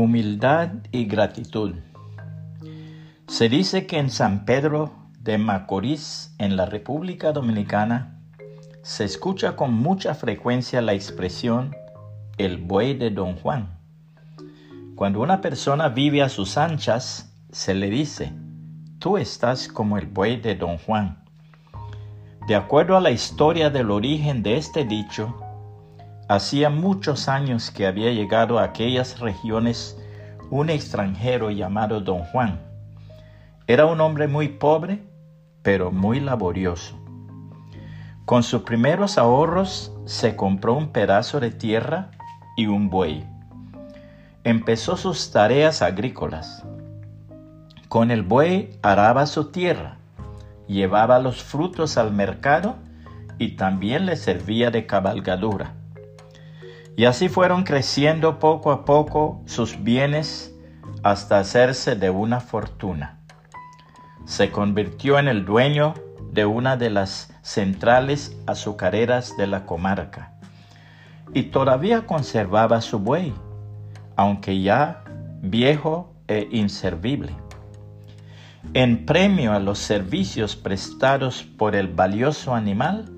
Humildad y gratitud. Se dice que en San Pedro de Macorís, en la República Dominicana, se escucha con mucha frecuencia la expresión el buey de Don Juan. Cuando una persona vive a sus anchas, se le dice, tú estás como el buey de Don Juan. De acuerdo a la historia del origen de este dicho, hacía muchos años que había llegado a aquellas regiones un extranjero llamado Don Juan. Era un hombre muy pobre, pero muy laborioso. Con sus primeros ahorros se compró un pedazo de tierra y un buey. Empezó sus tareas agrícolas. Con el buey araba su tierra llevaba los frutos al mercado y también le servía de cabalgadura. Y así fueron creciendo poco a poco sus bienes hasta hacerse de una fortuna. Se convirtió en el dueño de una de las centrales azucareras de la comarca y todavía conservaba su buey, aunque ya viejo e inservible. En premio a los servicios prestados por el valioso animal,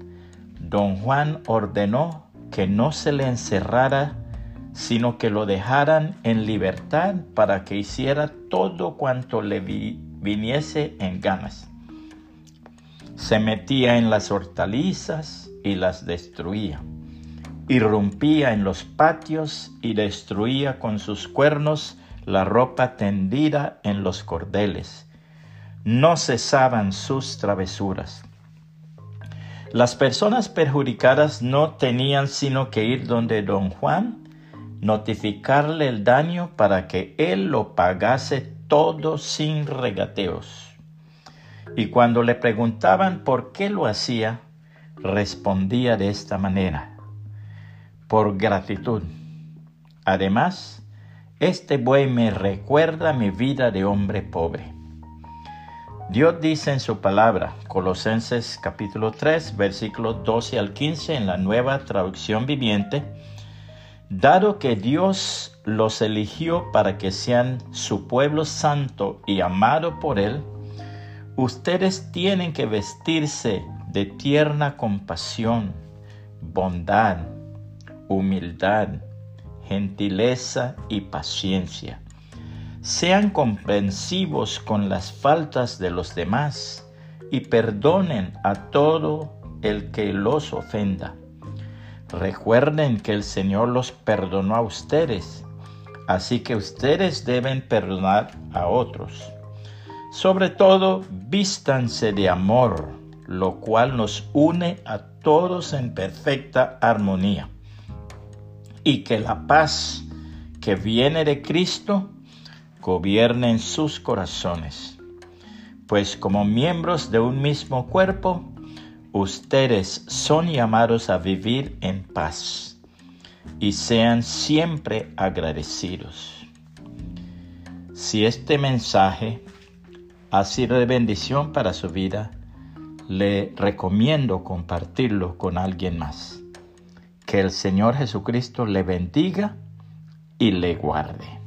don Juan ordenó que no se le encerrara, sino que lo dejaran en libertad para que hiciera todo cuanto le viniese en ganas. Se metía en las hortalizas y las destruía. Irrumpía en los patios y destruía con sus cuernos la ropa tendida en los cordeles no cesaban sus travesuras. Las personas perjudicadas no tenían sino que ir donde don Juan, notificarle el daño para que él lo pagase todo sin regateos. Y cuando le preguntaban por qué lo hacía, respondía de esta manera, por gratitud. Además, este buey me recuerda mi vida de hombre pobre. Dios dice en su palabra, Colosenses capítulo 3, versículos 12 al 15 en la nueva traducción viviente, dado que Dios los eligió para que sean su pueblo santo y amado por Él, ustedes tienen que vestirse de tierna compasión, bondad, humildad, gentileza y paciencia sean comprensivos con las faltas de los demás y perdonen a todo el que los ofenda. Recuerden que el Señor los perdonó a ustedes, así que ustedes deben perdonar a otros. Sobre todo, vístanse de amor, lo cual nos une a todos en perfecta armonía. Y que la paz que viene de Cristo gobiernen sus corazones, pues como miembros de un mismo cuerpo, ustedes son llamados a vivir en paz y sean siempre agradecidos. Si este mensaje ha sido de bendición para su vida, le recomiendo compartirlo con alguien más. Que el Señor Jesucristo le bendiga y le guarde.